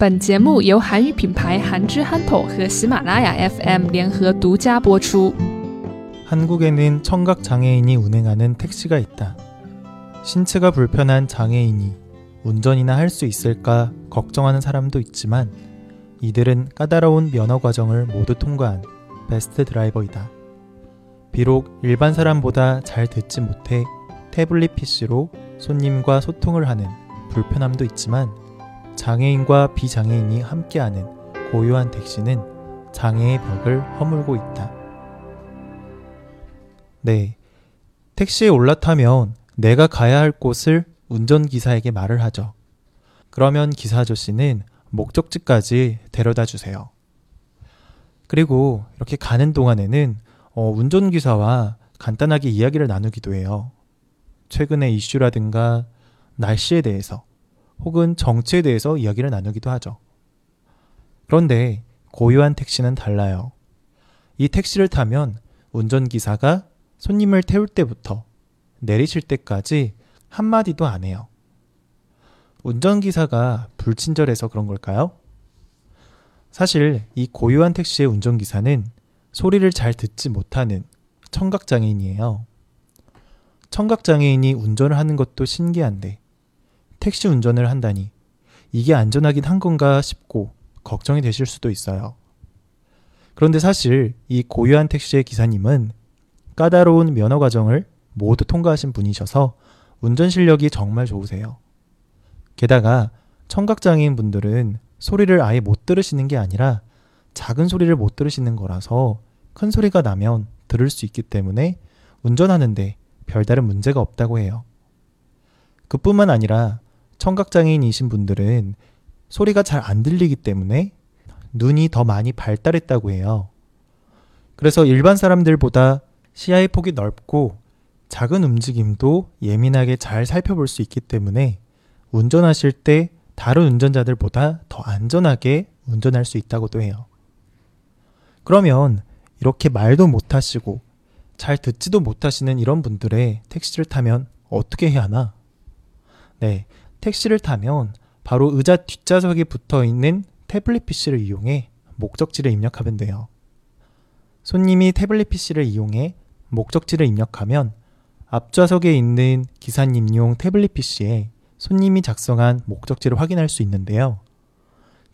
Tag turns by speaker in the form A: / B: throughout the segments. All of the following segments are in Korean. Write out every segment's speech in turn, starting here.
A: 本节目由韩语品牌韩之憨头和喜马拉雅 FM 联合独家播出。
B: 한국에는 청각 장애인이 운행하는 택시가 있다. 신체가 불편한 장애인이 운전이나 할 수 있을까 걱정하는 사람도 있지만 이들은 까다로운 면허 과정을 모두 통과한 베스트 드라이버이다. 비록 일반 사람보다 잘 듣지 못해 태블릿 PC로 손님과 소통을 하는 불편함도 있지만 장애인과 비장애인이 함께하는 고요한 택시는 장애의 벽을 허물고 있다. 네. 택시에 올라타면 내가 가야 할 곳을 운전기사에게 말을 하죠. 그러면 기사 아저씨는 목적지까지 데려다 주세요. 그리고 이렇게 가는 동안에는 어, 운전기사와 간단하게 이야기를 나누기도 해요. 최근의 이슈라든가 날씨에 대해서 혹은 정치에 대해서 이야기를 나누기도 하죠. 그런데 고요한 택시는 달라요. 이 택시를 타면 운전기사가 손님을 태울 때부터 내리실 때까지 한마디도 안 해요. 운전기사가 불친절해서 그런 걸까요? 사실 이 고요한 택시의 운전기사는 소리를 잘 듣지 못하는 청각장애인이에요. 청각장애인이 운전을 하는 것도 신기한데 택시 운전을 한다니 이게 안전하긴 한 건가 싶고 걱정이 되실 수도 있어요. 그런데 사실 이 고유한 택시의 기사님은 까다로운 면허 과정을 모두 통과하신 분이셔서 운전 실력이 정말 좋으세요. 게다가 청각장애인 분들은 소리를 아예 못 들으시는 게 아니라 작은 소리를 못 들으시는 거라서 큰 소리가 나면 들을 수 있기 때문에 운전하는데 별다른 문제가 없다고 해요. 그뿐만 아니라 청각장애인이신 분들은 소리가 잘 안 들리기 때문에 눈이 더 많이 발달했다고 해요. 그래서 일반 사람들보다 시야의 폭이 넓고 작은 움직임도 예민하게 잘 살펴볼 수 있기 때문에 운전하실 때 다른 운전자들보다 더 안전하게 운전할 수 있다고도 해요. 그러면 이렇게 말도 못하시고 잘 듣지도 못하시는 이런 분들의 택시를 타면 어떻게 해야 하나? 네, 택시를 타면 바로 의자 뒷좌석에 붙어 있는 태블릿 PC를 이용해 목적지를 입력하면 돼요. 손님이 태블릿 PC를 이용해 목적지를 입력하면 앞좌석에 있는 기사님용 태블릿 PC에 손님이 작성한 목적지를 확인할 수 있는데요.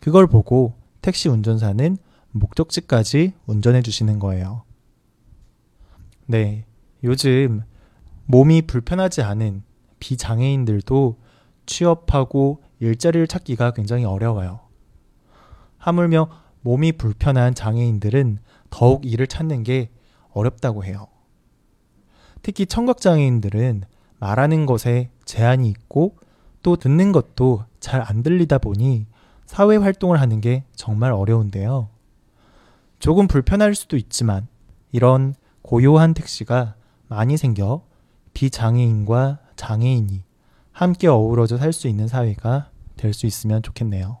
B: 그걸 보고 택시 운전사는 목적지까지 운전해 주시는 거예요. 네. 요즘 몸이 불편하지 않은 비장애인들도 취업하고 일자리를 찾기가 굉장히 어려워요. 하물며 몸이 불편한 장애인들은 더욱 일을 찾는 게 어렵다고 해요. 특히 청각장애인들은 말하는 것에 제한이 있고 또 듣는 것도 잘 안 들리다 보니 사회 활동을 하는 게 정말 어려운데요. 조금 불편할 수도 있지만 이런 고요한 택시가 많이 생겨 비장애인과 장애인이 함께 어우러져 살 수 있는 사회가 될 수 있으면 좋겠네요.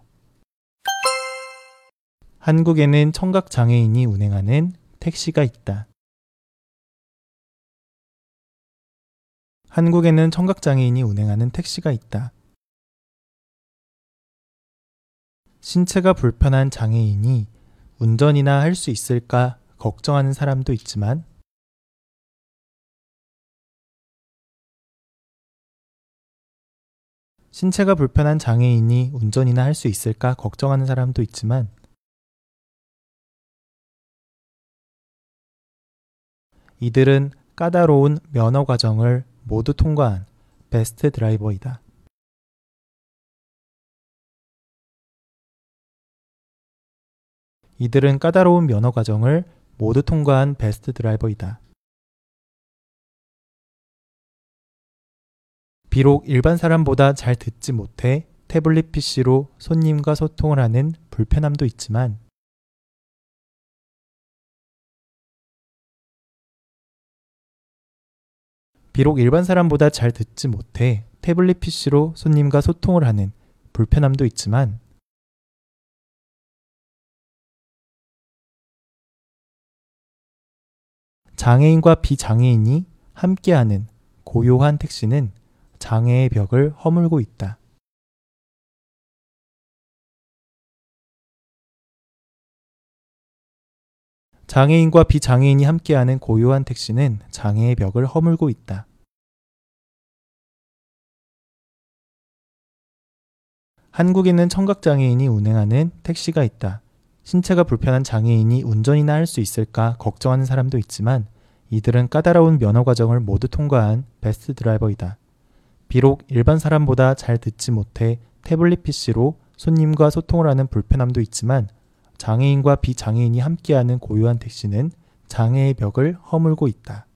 B: 한국에는 청각 장애인이 운행하는 택시가 있다. 한국에는 청각 장애인이 운행하는 택시가 있다. 신체가 불편한 장애인이 운전이나 할 수 있을까 걱정하는 사람도 있지만 신체가 불편한 장애인이 운전이나 할 수 있을까 걱정하는 사람도 있지만 이들은 까다로운 면허 과정을 모두 통과한 베스트 드라이버이다. 이들은 까다로운 면허 과정을 모두 통과한 베스트 드라이버이다. 비록 일반 사람보다 잘 듣지 못해 태블릿 PC로 손님과 소통을 하는 불편함도 있지만 비록 일반 사람보다 잘 듣지 못해 태블릿 PC로 손님과 소통을 하는 불편함도 있지만 장애인과 비장애인이 함께하는 고요한 택시는 장애의 벽을 허물고 있다. 장애인과 비장애인이 함께하는 고요한 택시는 장애의 벽을 허물고 있다. 한국에는 청각장애인이 운행하는 택시가 있다. 신체가 불편한 장애인이 운전이나 할 수 있을까 걱정하는 사람도 있지만 이들은 까다로운 면허 과정을 모두 통과한 베스트 드라이버이다. 비록 일반 사람보다 잘 듣지 못해 태블릿 PC로 손님과 소통을 하는 불편함도 있지만 장애인과 비장애인이 함께하는 고요한 택시는 장애의 벽을 허물고 있다.